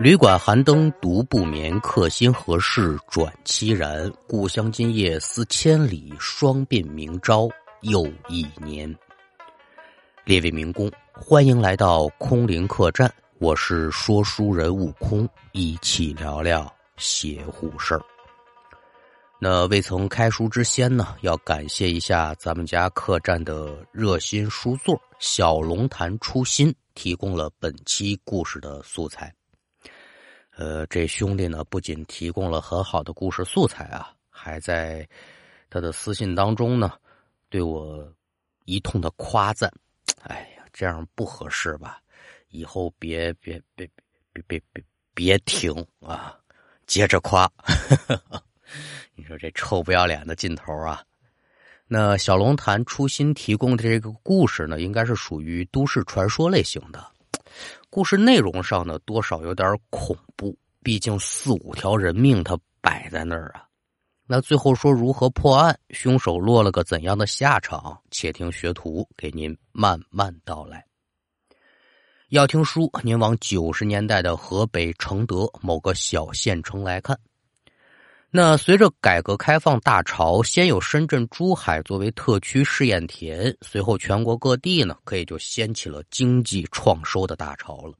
旅馆寒灯独不眠，客心何事转凄然。故乡今夜思千里，双鬓明朝又一年。列位民工，欢迎来到空灵客栈，我是说书人悟空，一起聊聊邪乎事儿。那未曾开书之先呢，要感谢一下咱们家客栈的热心书座小龙潭初心，提供了本期故事的素材。呃，这兄弟呢，不仅提供了很好的故事素材啊，还在他的私信当中呢，对我一通的夸赞。哎呀，这样不合适吧？以后别别别别别别别停啊！接着夸，你说这臭不要脸的劲头啊！那小龙潭初心提供的这个故事呢，应该是属于都市传说类型的。故事内容上呢，多少有点恐怖，毕竟四五条人命他摆在那儿啊。那最后说如何破案，凶手落了个怎样的下场？且听学徒给您慢慢道来。要听书，您往九十年代的河北承德某个小县城来看。那随着改革开放大潮，先有深圳、珠海作为特区试验田，随后全国各地呢，可以就掀起了经济创收的大潮了。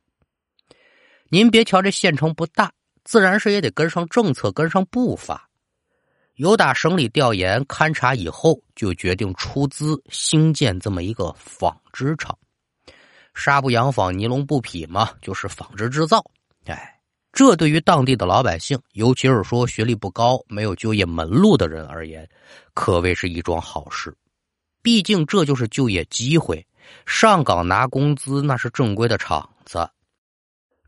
您别瞧这县城不大，自然是也得跟上政策，跟上步伐。有打省里调研勘察以后，就决定出资兴建这么一个纺织厂。纱布洋纺，尼龙布匹嘛，就是纺织制造。哎。这对于当地的老百姓，尤其是说学历不高、没有就业门路的人而言，可谓是一桩好事。毕竟这就是就业机会，上岗拿工资那是正规的厂子。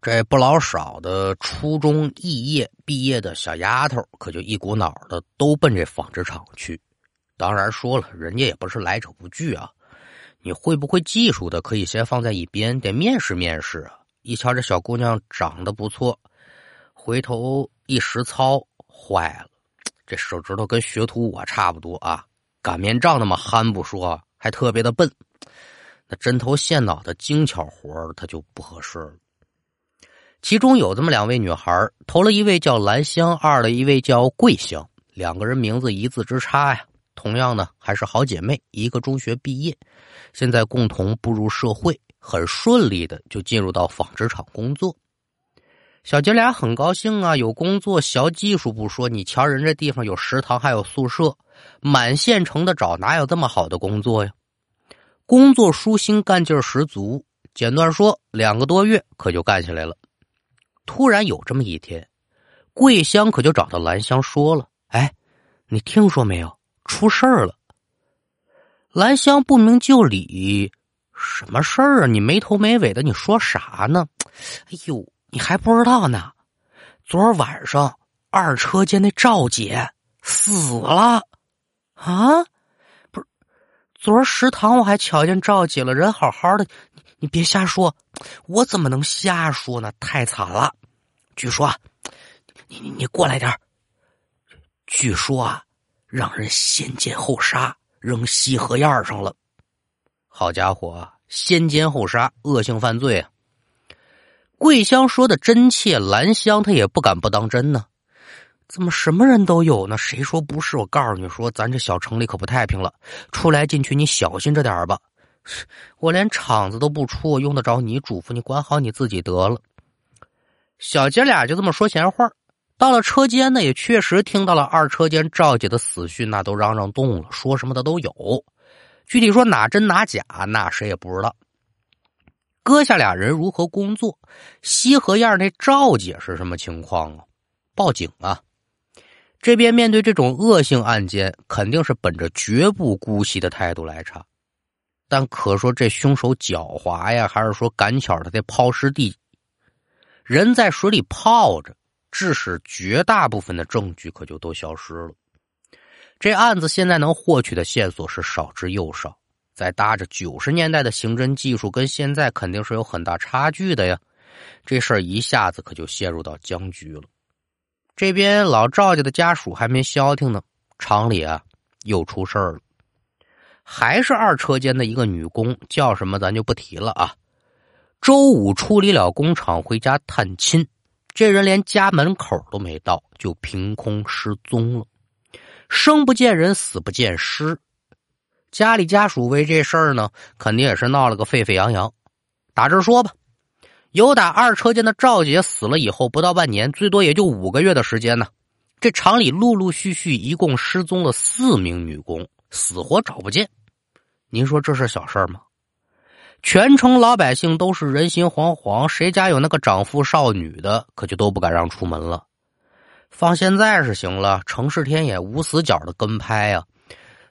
这不老少的初中肄业毕业的小丫头，可就一股脑的都奔这纺织厂去。当然说了，人家也不是来者不拒啊。你会不会技术的，可以先放在一边，得面试面试啊。一瞧这小姑娘长得不错。回头一实操，坏了！这手指头跟学徒我差不多啊，擀面杖那么憨不说，还特别的笨。那针头线脑的精巧活儿他就不合适了。其中有这么两位女孩，头了一位叫兰香，二了一位叫桂香，两个人名字一字之差呀。同样呢，还是好姐妹，一个中学毕业，现在共同步入社会，很顺利的就进入到纺织厂工作。小姐俩很高兴啊，有工作，学技术不说，你瞧人这地方有食堂，还有宿舍，满县城的找，哪有这么好的工作呀？工作舒心，干劲十足。简短说，两个多月可就干起来了。突然有这么一天，桂香可就找到兰香说了：“哎，你听说没有？出事儿了。”兰香不明就里：“什么事儿啊？你没头没尾的，你说啥呢？”哎呦！你还不知道呢？昨儿晚上二车间那赵姐死了啊！不是，昨儿食堂我还瞧见赵姐了，人好好的。你你别瞎说，我怎么能瞎说呢？太惨了！据说，你你你过来点据说啊，让人先奸后杀，扔西河沿上了。好家伙，先奸后杀，恶性犯罪啊！桂香说的真切，兰香她也不敢不当真呢。怎么什么人都有呢？谁说不是？我告诉你说，咱这小城里可不太平了，出来进去你小心着点吧。我连厂子都不出，我用得着你嘱咐？你管好你自己得了。小姐俩就这么说闲话。到了车间呢，也确实听到了二车间赵姐的死讯，那都嚷嚷动了，说什么的都有。具体说哪真哪假，那谁也不知道。搁下俩人如何工作？西河沿那赵姐是什么情况啊？报警啊！这边面对这种恶性案件，肯定是本着绝不姑息的态度来查。但可说这凶手狡猾呀，还是说赶巧他在抛尸地？人在水里泡着，致使绝大部分的证据可就都消失了。这案子现在能获取的线索是少之又少。再搭着九十年代的刑侦技术，跟现在肯定是有很大差距的呀。这事儿一下子可就陷入到僵局了。这边老赵家的家属还没消停呢，厂里啊又出事儿了，还是二车间的一个女工，叫什么咱就不提了啊。周五处理了工厂，回家探亲，这人连家门口都没到，就凭空失踪了。生不见人，死不见尸。家里家属为这事儿呢，肯定也是闹了个沸沸扬扬。打这说吧，有打二车间的赵姐死了以后，不到半年，最多也就五个月的时间呢。这厂里陆陆续续一共失踪了四名女工，死活找不见。您说这是小事儿吗？全城老百姓都是人心惶惶，谁家有那个长父少女的，可就都不敢让出门了。放现在是行了，城市天眼无死角的跟拍啊，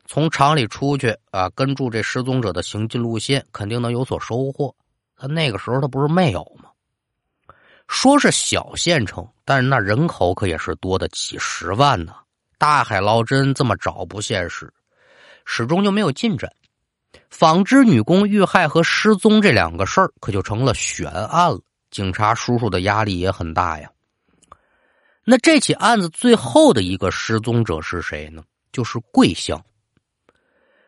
从厂里出去啊，跟住这失踪者的行进路线，肯定能有所收获。他那个时候他不是没有吗？说是小县城，但是那人口可也是多的几十万呢。大海捞针这么找不现实，始终就没有进展。纺织女工遇害和失踪这两个事儿，可就成了悬案了。警察叔叔的压力也很大呀。那这起案子最后的一个失踪者是谁呢？就是桂香。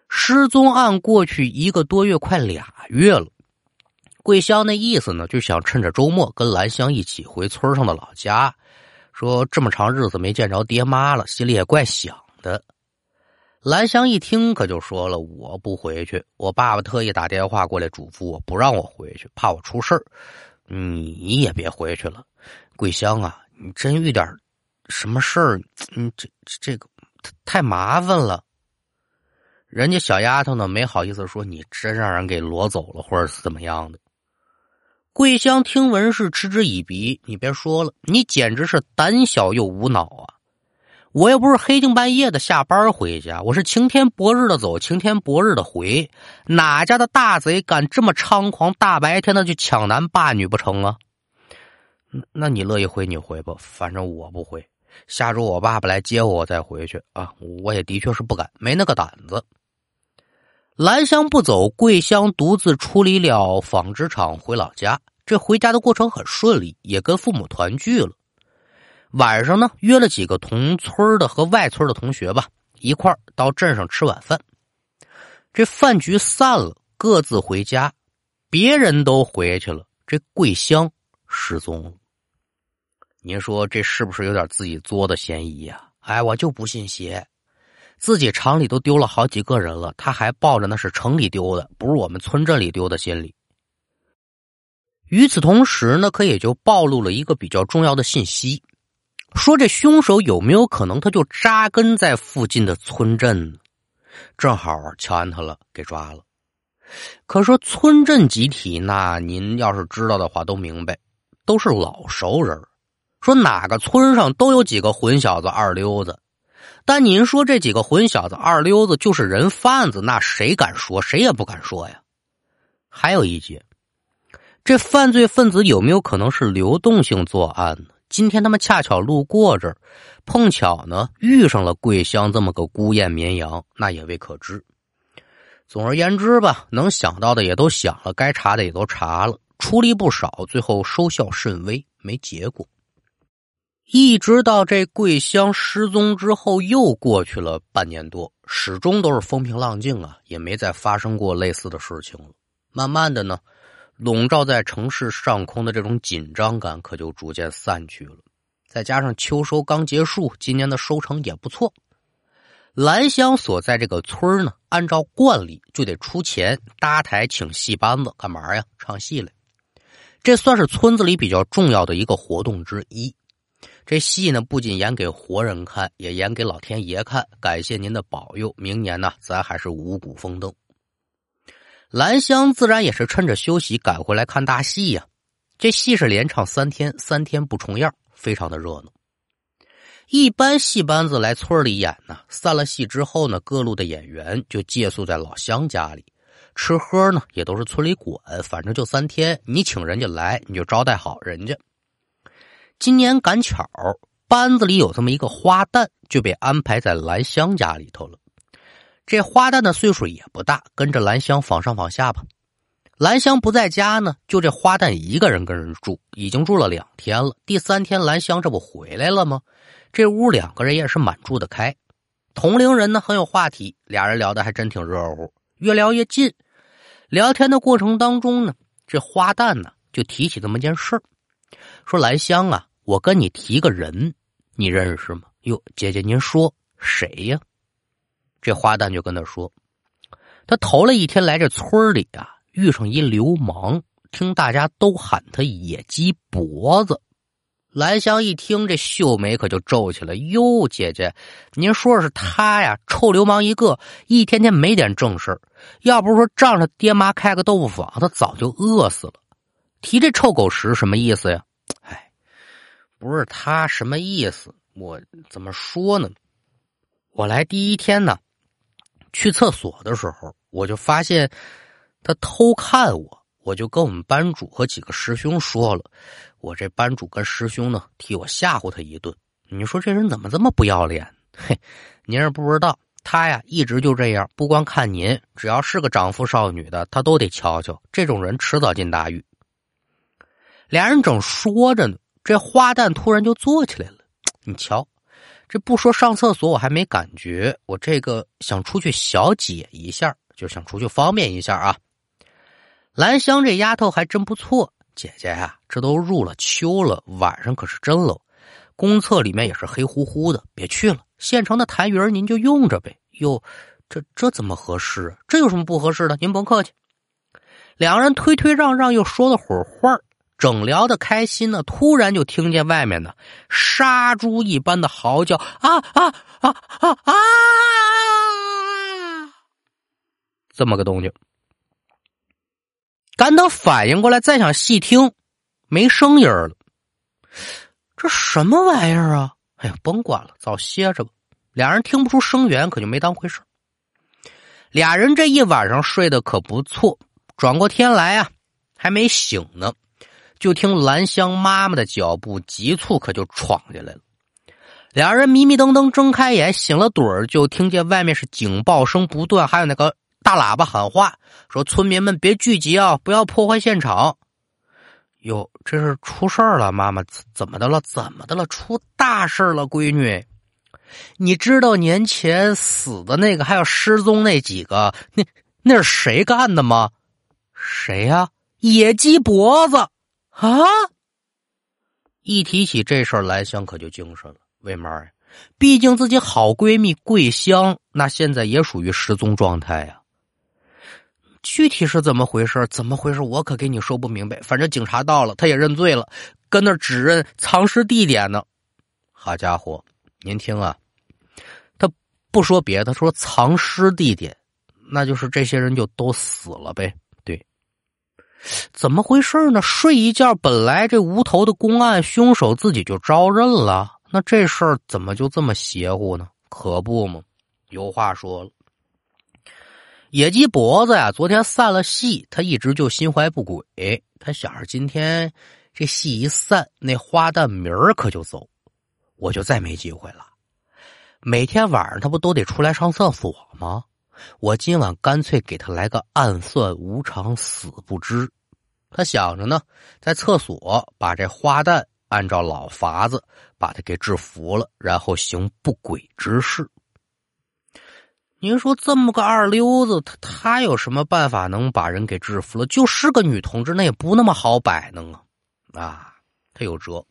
失踪案过去一个多月，快俩月了。桂香那意思呢，就想趁着周末跟兰香一起回村上的老家，说这么长日子没见着爹妈了，心里也怪想的。兰香一听，可就说了：“我不回去，我爸爸特意打电话过来嘱咐我，不让我回去，怕我出事儿。你也别回去了，桂香啊，你真遇点什么事儿，你这这个太麻烦了。”人家小丫头呢，没好意思说，你真让人给掳走了，或者是怎么样的。桂香听闻是嗤之以鼻，你别说了，你简直是胆小又无脑啊！我又不是黑更半夜的下班回家，我是晴天博日的走，晴天博日的回。哪家的大贼敢这么猖狂，大白天的去抢男霸女不成啊？那你乐意回你回吧，反正我不回。下周我爸爸来接我，我再回去啊！我也的确是不敢，没那个胆子。兰香不走，桂香独自出离了纺织厂，回老家。这回家的过程很顺利，也跟父母团聚了。晚上呢，约了几个同村的和外村的同学吧，一块到镇上吃晚饭。这饭局散了，各自回家，别人都回去了，这桂香失踪了。您说这是不是有点自己作的嫌疑呀？哎，我就不信邪。自己厂里都丢了好几个人了，他还抱着那是城里丢的，不是我们村镇里丢的心理。与此同时呢，可也就暴露了一个比较重要的信息：说这凶手有没有可能他就扎根在附近的村镇呢？正好乔安他了，给抓了。可说村镇集体，那您要是知道的话，都明白，都是老熟人。说哪个村上都有几个混小子、二流子。但您说这几个混小子、二流子就是人贩子，那谁敢说？谁也不敢说呀。还有一节，这犯罪分子有没有可能是流动性作案呢？今天他们恰巧路过这儿，碰巧呢遇上了桂香这么个孤雁绵羊，那也未可知。总而言之吧，能想到的也都想了，该查的也都查了，出力不少，最后收效甚微，没结果。一直到这桂香失踪之后，又过去了半年多，始终都是风平浪静啊，也没再发生过类似的事情了。慢慢的呢，笼罩在城市上空的这种紧张感可就逐渐散去了。再加上秋收刚结束，今年的收成也不错。兰香所在这个村呢，按照惯例就得出钱搭台请戏班子，干嘛呀？唱戏来。这算是村子里比较重要的一个活动之一。这戏呢，不仅演给活人看，也演给老天爷看。感谢您的保佑，明年呢，咱还是五谷丰登。兰香自然也是趁着休息赶回来看大戏呀。这戏是连唱三天，三天不重样，非常的热闹。一般戏班子来村里演呢，散了戏之后呢，各路的演员就借宿在老乡家里，吃喝呢也都是村里管，反正就三天，你请人家来，你就招待好人家。今年赶巧，班子里有这么一个花旦，就被安排在兰香家里头了。这花旦的岁数也不大，跟着兰香访上访下吧。兰香不在家呢，就这花旦一个人跟人住，已经住了两天了。第三天，兰香这不回来了吗？这屋两个人也是满住的开，同龄人呢很有话题，俩人聊的还真挺热乎，越聊越近。聊天的过程当中呢，这花旦呢就提起这么件事说兰香啊。我跟你提个人，你认识吗？哟，姐姐您说谁呀？这花旦就跟他说，他头了一天来这村里啊，遇上一流氓，听大家都喊他野鸡脖子。兰香一听，这秀眉可就皱起来。哟，姐姐，您说的是他呀？臭流氓一个，一天天没点正事要不是说仗着爹妈开个豆腐坊，他早就饿死了。提这臭狗食什么意思呀？哎，不是他什么意思？我怎么说呢？我来第一天呢，去厕所的时候，我就发现他偷看我，我就跟我们班主和几个师兄说了。我这班主跟师兄呢，替我吓唬他一顿。你说这人怎么这么不要脸？嘿，您是不知道，他呀一直就这样，不光看您，只要是个长夫少女的，他都得瞧瞧。这种人迟早进大狱。俩人正说着呢，这花旦突然就坐起来了。你瞧，这不说上厕所，我还没感觉。我这个想出去小解一下，就想出去方便一下啊。兰香这丫头还真不错。姐姐呀，这都入了秋了，晚上可是真冷。公厕里面也是黑乎乎的，别去了。现成的痰盂您就用着呗。哟，这这怎么合适啊？这有什么不合适的？您甭客气。两人推推让让，又说了会儿话，正聊得开心呢，突然就听见外面呢杀猪一般的嚎叫啊啊啊啊啊！这么个动静。赶等反应过来，再想细听，没声音了。这什么玩意儿啊？哎呀，甭管了，早歇着吧。俩人听不出声源，可就没当回事。俩人这一晚上睡得可不错。转过天来啊，还没醒呢，就听兰香妈妈的脚步急促，可就闯进来了。俩人迷迷瞪瞪睁开眼，醒了盹儿，就听见外面是警报声不断，还有那个。大喇叭喊话说：“村民们别聚集啊，不要破坏现场。”哟，这是出事了！妈妈怎么的了？怎么的了？出大事了，闺女！你知道年前死的那个，还有失踪那几个，那那是谁干的吗？谁呀？野鸡脖子啊！一提起这事儿，兰香可就精神了。为嘛呀？毕竟自己好闺蜜桂香，那现在也属于失踪状态呀。具体是怎么回事？怎么回事？我可给你说不明白。反正警察到了，他也认罪了，跟那指认藏尸地点呢。好家伙，您听啊，他不说别的，说藏尸地点，那就是这些人就都死了呗。怎么回事呢？睡一觉，本来这无头的公案，凶手自己就招认了，那这事儿怎么就这么邪乎呢？可不嘛，有话说了。野鸡脖子呀，昨天散了戏，他一直就心怀不轨。他想着今天这戏一散，那花旦明儿可就走，我就再没机会了。每天晚上他不都得出来上厕所吗？我今晚干脆给他来个暗算无常，死不知。他想着呢，在厕所把这花旦按照老法子把他给制服了，然后行不轨之事。您说这么个二流子，他他有什么办法能把人给制服了？就是个女同志，那也不那么好摆弄啊！啊，他有辙。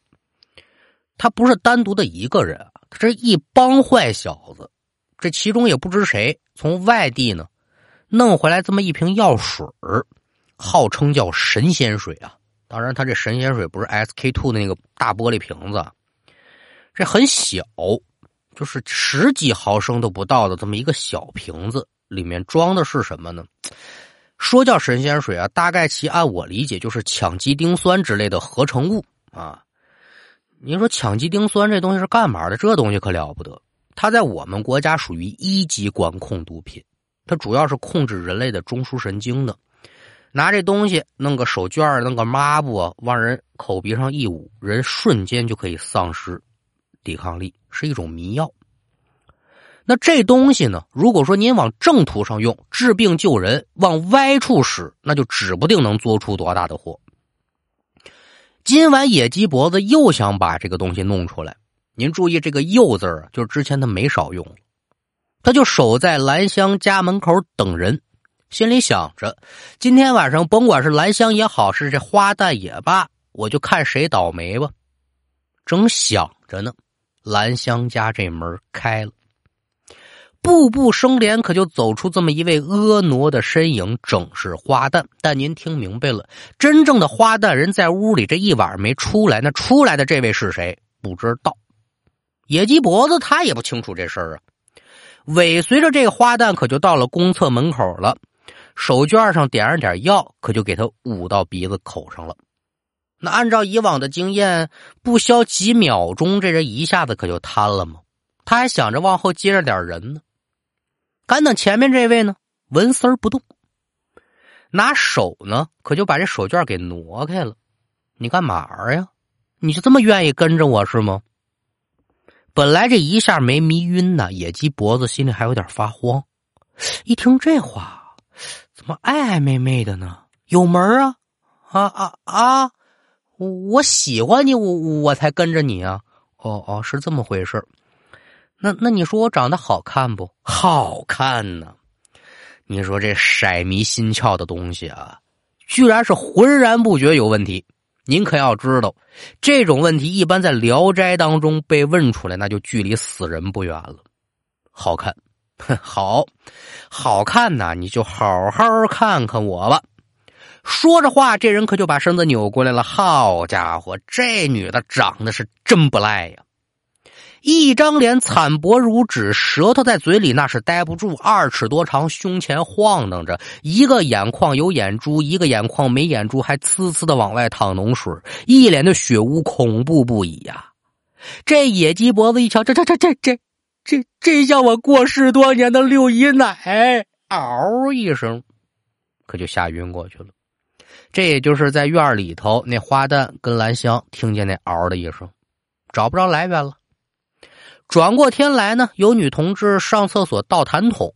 他不是单独的一个人，他这一帮坏小子，这其中也不知谁从外地呢弄回来这么一瓶药水号称叫神仙水啊。当然，它这神仙水不是 SK two 的那个大玻璃瓶子，这很小。就是十几毫升都不到的这么一个小瓶子，里面装的是什么呢？说叫神仙水啊，大概其按我理解就是羟基丁酸之类的合成物啊。您说羟基丁酸这东西是干嘛的？这东西可了不得，它在我们国家属于一级管控毒品，它主要是控制人类的中枢神经的。拿这东西弄个手绢弄个抹布往人口鼻上一捂，人瞬间就可以丧失。抵抗力是一种迷药，那这东西呢？如果说您往正途上用，治病救人；往歪处使，那就指不定能做出多大的祸。今晚野鸡脖子又想把这个东西弄出来，您注意这个“又”字儿，就是之前他没少用，他就守在兰香家门口等人，心里想着：今天晚上甭管是兰香也好，是这花旦也罢，我就看谁倒霉吧。正想着呢，兰香家这门开了，步步生莲，可就走出这么一位婀娜的身影，正是花旦。但您听明白了，真正的花旦人在屋里这一晚没出来，那出来的这位是谁？不知道。野鸡脖子他也不清楚这事儿啊。尾随着这个花旦，可就到了公厕门口了，手绢上点上点药，可就给他捂到鼻子口上了。那按照以往的经验，不消几秒钟，这人一下子可就瘫了吗？他还想着往后接着点人呢。干等前面这位呢，纹丝儿不动，拿手呢，可就把这手绢给挪开了。你干嘛呀？你就这么愿意跟着我是吗？本来这一下没迷晕呢，野鸡脖子心里还有点发慌。一听这话，么爱爱妹妹的呢？有门啊啊啊啊！我喜欢你，我我才跟着你啊！哦哦，是这么回事那那你说我长得好看不？好看呢！你说这色迷心窍的东西啊，居然是浑然不觉有问题。您可要知道，这种问题一般在《聊斋》当中被问出来，那就距离死人不远了。好看，好，好看呐！你就好好看看我吧。说着话，这人可就把身子扭过来了。好家伙，这女的长得是真不赖呀！一张脸惨薄如纸，舌头在嘴里那是待不住，二尺多长，胸前晃荡着，一个眼眶有眼珠，一个眼眶没眼珠，还呲呲的往外淌脓水，一脸的血污，恐怖不已呀！这野鸡脖子一瞧，这这这这这这这像我过世多年的六姨奶，嗷一声，可就吓晕过去了。这也就是在院里头，那花旦跟兰香听见那嗷的一声，找不着来源了。转过天来呢，有女同志上厕所倒痰桶，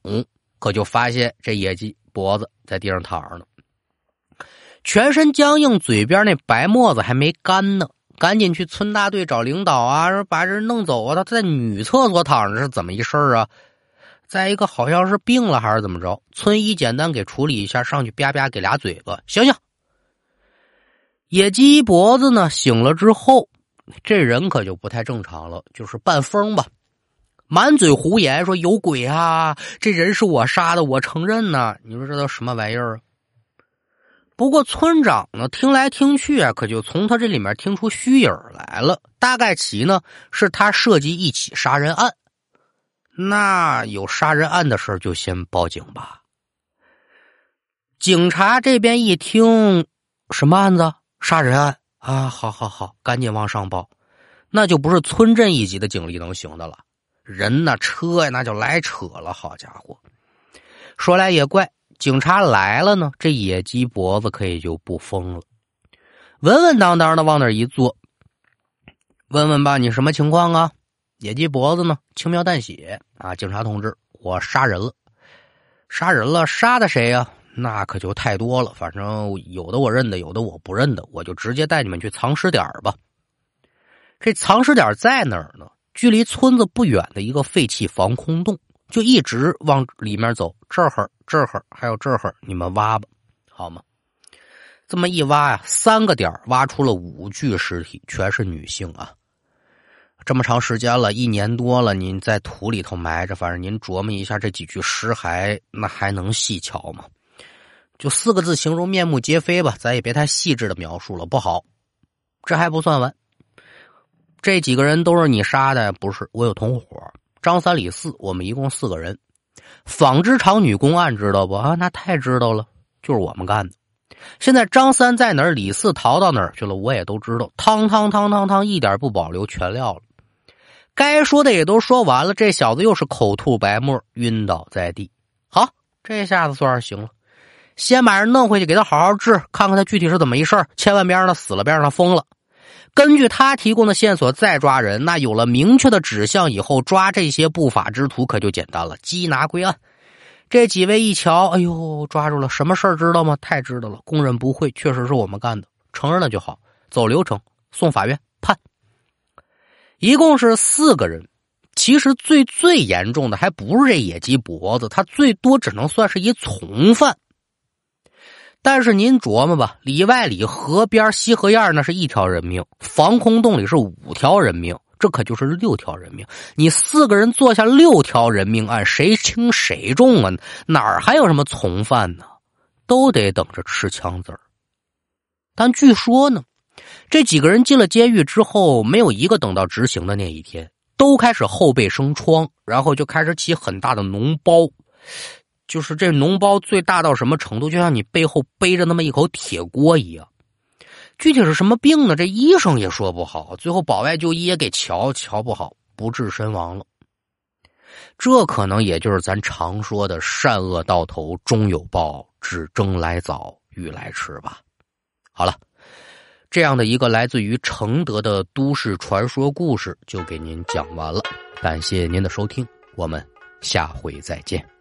可就发现这野鸡脖子在地上躺着呢，全身僵硬，嘴边那白沫子还没干呢。赶紧去村大队找领导啊，说把人弄走啊！他在女厕所躺着是怎么一事儿啊？再一个好像是病了还是怎么着？村医简单给处理一下，上去啪啪给俩嘴巴，醒醒。野鸡脖子呢？醒了之后，这人可就不太正常了，就是半疯吧，满嘴胡言，说有鬼啊！这人是我杀的，我承认呢。你说这都什么玩意儿啊？不过村长呢，听来听去啊，可就从他这里面听出虚影来了。大概其呢，是他设计一起杀人案。那有杀人案的事就先报警吧。警察这边一听，什么案子？杀人案啊！好好好，赶紧往上报，那就不是村镇一级的警力能行的了。人呢，车呀，那就来扯了。好家伙，说来也怪，警察来了呢，这野鸡脖子可以就不疯了，稳稳当当的往那一坐。问问吧，你什么情况啊？野鸡脖子呢，轻描淡写啊，警察同志，我杀人了，杀人了，杀的谁呀？那可就太多了，反正有的我认得，有的我不认得，我就直接带你们去藏尸点吧。这藏尸点在哪儿呢？距离村子不远的一个废弃防空洞，就一直往里面走。这儿、这儿还有这儿，你们挖吧，好吗？这么一挖呀，三个点挖出了五具尸体，全是女性啊。这么长时间了，一年多了，您在土里头埋着，反正您琢磨一下，这几具尸骸，那还能细瞧吗？就四个字形容面目皆非吧，咱也别太细致的描述了，不好。这还不算完，这几个人都是你杀的？不是，我有同伙，张三李四，我们一共四个人。纺织厂女工案知道不？啊，那太知道了，就是我们干的。现在张三在哪儿？李四逃到哪儿去了？我也都知道。汤汤汤汤汤，一点不保留，全撂了。该说的也都说完了，这小子又是口吐白沫，晕倒在地。好，这下子算是行了。先把人弄回去，给他好好治，看看他具体是怎么一事千万别让他死了，别让他疯了。根据他提供的线索再抓人，那有了明确的指向以后，抓这些不法之徒可就简单了，缉拿归案。这几位一瞧，哎呦，抓住了，什么事儿知道吗？太知道了，供认不讳，确实是我们干的，承认了就好，走流程，送法院判。一共是四个人，其实最最严重的还不是这野鸡脖子，他最多只能算是一从犯。但是您琢磨吧，里外里河边西河沿那是一条人命，防空洞里是五条人命，这可就是六条人命。你四个人做下六条人命案，谁轻谁重啊？哪儿还有什么从犯呢？都得等着吃枪子儿。但据说呢，这几个人进了监狱之后，没有一个等到执行的那一天，都开始后背生疮，然后就开始起很大的脓包。就是这脓包最大到什么程度？就像你背后背着那么一口铁锅一样。具体是什么病呢？这医生也说不好。最后保外就医也给瞧瞧不好，不治身亡了。这可能也就是咱常说的“善恶到头终有报，只争来早与来迟”吧。好了，这样的一个来自于承德的都市传说故事就给您讲完了。感谢您的收听，我们下回再见。